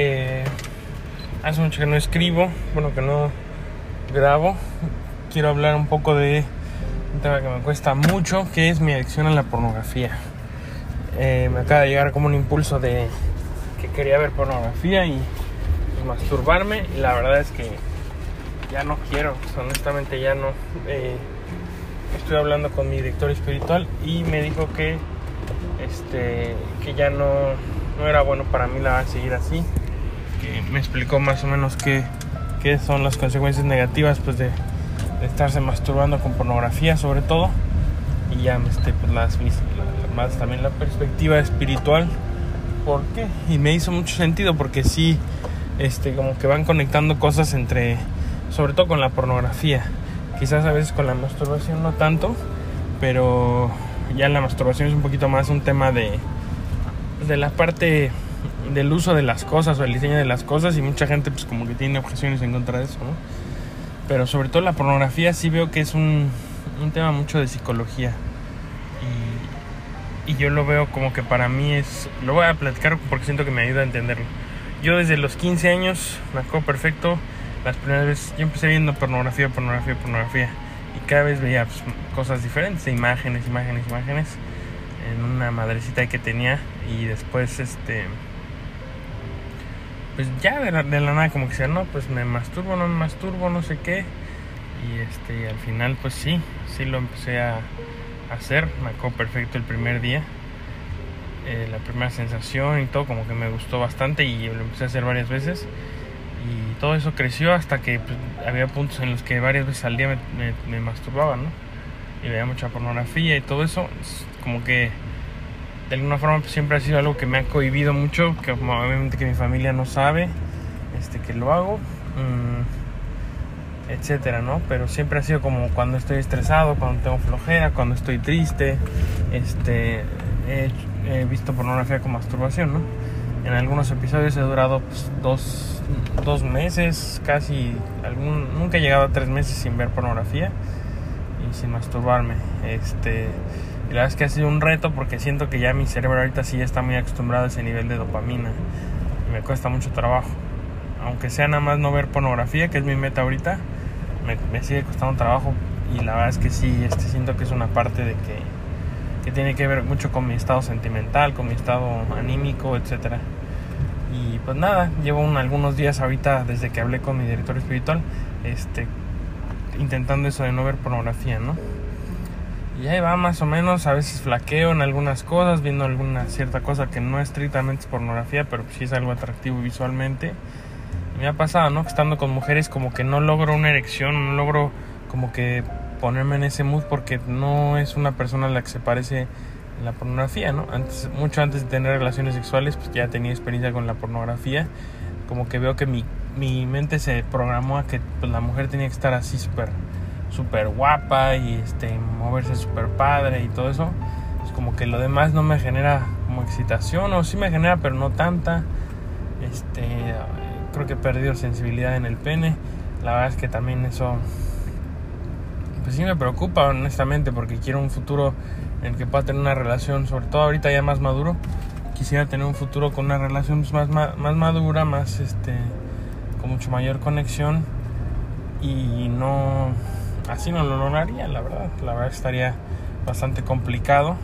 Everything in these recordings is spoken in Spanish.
Eh, hace mucho que no escribo, bueno, que no grabo. Quiero hablar un poco de un tema que me cuesta mucho, que es mi adicción a la pornografía. Eh, me acaba de llegar como un impulso de que quería ver pornografía y, masturbarme. Y la verdad es que ya no quiero, honestamente ya no. Eh, estoy hablando con mi director espiritual y me dijo que este que ya no, no era bueno para mí la seguir así que me explicó más o menos qué, qué son las consecuencias negativas pues de, estarse masturbando con pornografía sobre todo. Y ya este, pues las, más también la perspectiva espiritual. ¿por qué? y me hizo mucho sentido porque sí este como que van conectando cosas entre sobre todo con la pornografía. Quizás a veces con la masturbación no tanto pero ya la masturbación es un poquito más un tema de de la parte del uso de las cosas o el diseño de las cosas y mucha gente pues como que tiene objeciones en contra de eso, ¿no? Pero sobre todo la pornografía sí veo que es un, un tema mucho de psicología y, y, yo lo veo como que para mí es, lo voy a platicar porque siento que me ayuda a entenderlo. Yo desde los 15 años, me acuerdo perfecto, las primeras veces, yo empecé viendo pornografía, pornografía, pornografía y cada vez veía pues, cosas diferentes, imágenes, imágenes, imágenes en una madrecita que tenía y después este pues ya de la, nada como que decía, no, pues me masturbo, no me masturbo, no sé qué. Y este, al final pues sí, sí lo empecé a hacer, me acuerdo perfecto el primer día. Eh, la primera sensación y todo como que me gustó bastante y lo empecé a hacer varias veces. Y todo eso creció hasta que pues, había puntos en los que varias veces al día me, me masturbaba, ¿no? Y veía mucha pornografía y todo eso. Como que de alguna forma siempre ha sido algo que me ha cohibido mucho, que obviamente que mi familia no sabe este, que lo hago, mm, etcétera, ¿no? Pero siempre ha sido como cuando estoy estresado, cuando tengo flojera, cuando estoy triste, este, he, visto pornografía con masturbación, ¿no? En algunos episodios he durado pues, dos, dos meses, casi, algún, nunca he llegado a tres meses sin ver pornografía sin masturbarme, este y la verdad es que ha sido un reto porque siento que ya mi cerebro ahorita sí está muy acostumbrado a ese nivel de dopamina. Y me cuesta mucho trabajo. Aunque sea nada más no ver pornografía, que es mi meta ahorita, me, sigue costando trabajo. Y la verdad es que sí, este, siento que es una parte de que, que tiene que ver mucho con mi estado sentimental, con mi estado anímico, etc. Y pues nada, llevo algunos días ahorita desde que hablé con mi director espiritual, este, intentando eso de no ver pornografía, ¿no? Y ahí va más o menos, a veces flaqueo en algunas cosas, viendo alguna cierta cosa que no es estrictamente pornografía, pero sí es algo atractivo visualmente. Me ha pasado, ¿no? Que estando con mujeres como que no logro una erección, no logro como que ponerme en ese mood porque no es una persona a la que se parece la pornografía, ¿no? Antes, mucho antes de tener relaciones sexuales, pues ya tenía experiencia con la pornografía. Como que veo que mi, mi mente se programó a que pues, la mujer tenía que estar así súper súper guapa y este, moverse súper padre y todo eso, es como que lo demás no me genera como excitación, o sí me genera, pero no tanta. Este, creo que he perdido sensibilidad en el pene. La verdad es que también eso, pues sí me preocupa, honestamente, porque quiero un futuro en el que pueda tener una relación, sobre todo ahorita ya más maduro. Quisiera tener un futuro con una relación pues, más, más, más madura, más este, con mucho mayor conexión y no así no lo lograría, la verdad. La verdad estaría bastante complicado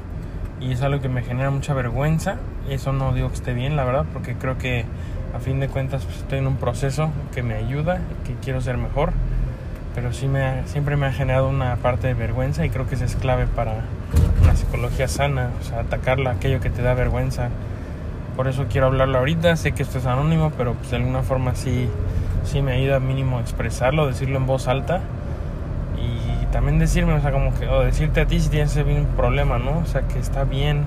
y es algo que me genera mucha vergüenza. Eso no digo que esté bien, la verdad, porque creo que a fin de cuentas pues, estoy en un proceso que me ayuda, que quiero ser mejor, pero sí me siempre me ha generado una parte de vergüenza y creo que eso es clave para una psicología sana, atacarla, aquello que te da vergüenza. Por eso quiero hablarlo ahorita, sé que esto es anónimo, pero pues de alguna forma sí, sí me ayuda mínimo a expresarlo, decirlo en voz alta también decirme, o sea, como que, decirte a ti si tienes un problema, ¿no? O sea, que está bien,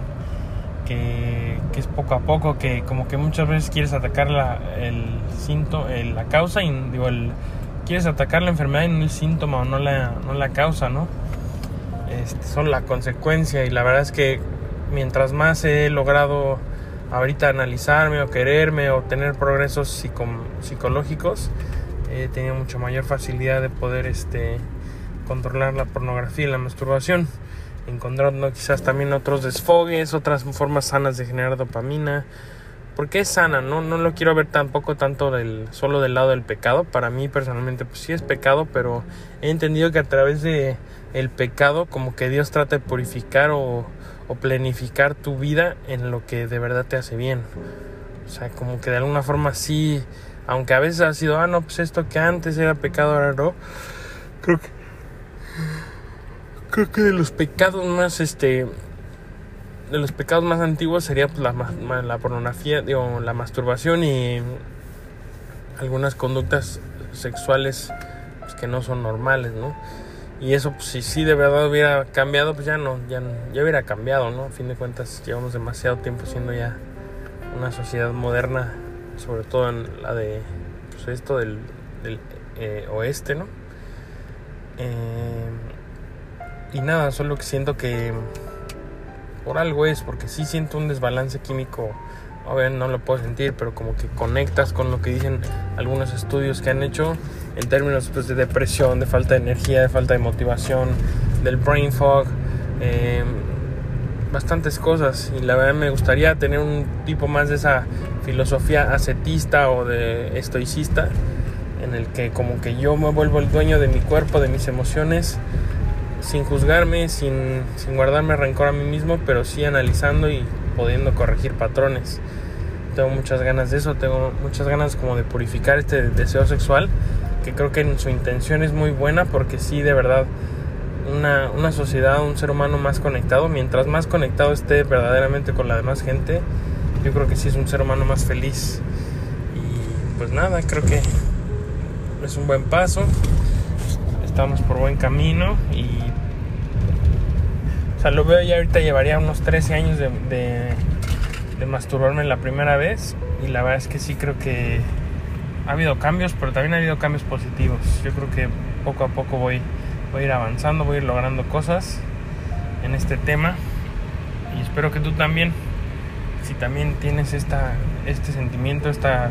que, que es poco a poco, que como que muchas veces quieres atacar la, el síntoma, la causa, y digo, el, quieres atacar la enfermedad y no el síntoma o no la, no la causa, ¿no? Este, son la consecuencia y la verdad es que mientras más he logrado ahorita analizarme o quererme o tener progresos psicológicos, he tenido mucha mayor facilidad de poder este, controlar la pornografía y la masturbación, encontrando quizás también otros desfogues, otras formas sanas de generar dopamina, porque es sana, ¿no? No lo quiero ver tampoco tanto del, solo del lado del pecado. Para mí personalmente pues sí es pecado, pero he entendido que a través de el pecado como que Dios trata de purificar o, o planificar tu vida en lo que de verdad te hace bien. O sea, como que de alguna forma sí, aunque a veces ha sido, ah, no, pues esto que antes era pecado, ahora no. Creo que creo que de los pecados más este de los pecados más antiguos sería pues, la, la pornografía, digo, la masturbación y algunas conductas sexuales pues, que no son normales, ¿no? Y eso, pues, si sí de verdad hubiera cambiado, pues ya no, ya, ya hubiera cambiado, ¿no? A fin de cuentas, llevamos demasiado tiempo siendo ya una sociedad moderna, sobre todo en la de, pues, esto del, eh, oeste, ¿no? Eh, y nada, solo que siento que por algo es, porque sí siento un desbalance químico. A ver, no lo puedo sentir, pero como que conectas con lo que dicen algunos estudios que han hecho en términos pues, de depresión, de falta de energía, de falta de motivación, del brain fog, eh, bastantes cosas. Y la verdad me gustaría tener un tipo más de esa filosofía ascetista o de estoicista, en el que como que yo me vuelvo el dueño de mi cuerpo, de mis emociones sin juzgarme, sin, sin guardarme rencor a mí mismo, pero sí analizando y pudiendo corregir patrones. Tengo muchas ganas de eso, tengo muchas ganas como de purificar este deseo sexual, que creo que su intención es muy buena porque sí, de verdad, una, una sociedad, un ser humano más conectado, mientras más conectado esté verdaderamente con la demás gente, yo creo que sí es un ser humano más feliz. Y pues nada, creo que es un buen paso estamos por buen camino y o sea, lo veo ya ahorita llevaría unos 13 años de, de, masturbarme la primera vez y la verdad es que sí creo que ha habido cambios, pero también ha habido cambios positivos. Yo creo que poco a poco voy, voy a ir avanzando, voy a ir logrando cosas en este tema y espero que tú también, si también tienes esta, este sentimiento, esta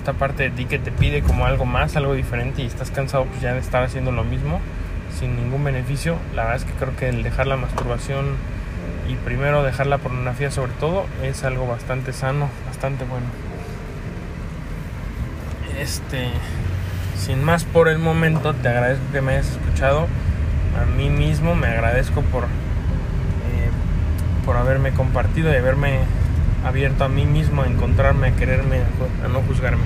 esta parte de ti que te pide como algo más, algo diferente y estás cansado pues ya de estar haciendo lo mismo sin ningún beneficio, la verdad es que creo que el dejar la masturbación y primero dejar la pornografía sobre todo es algo bastante sano, bastante bueno. Este, sin más por el momento, te agradezco que me hayas escuchado. A mí mismo me agradezco por, eh, por haberme compartido y haberme abierto a mí mismo a encontrarme, a quererme, a no juzgarme.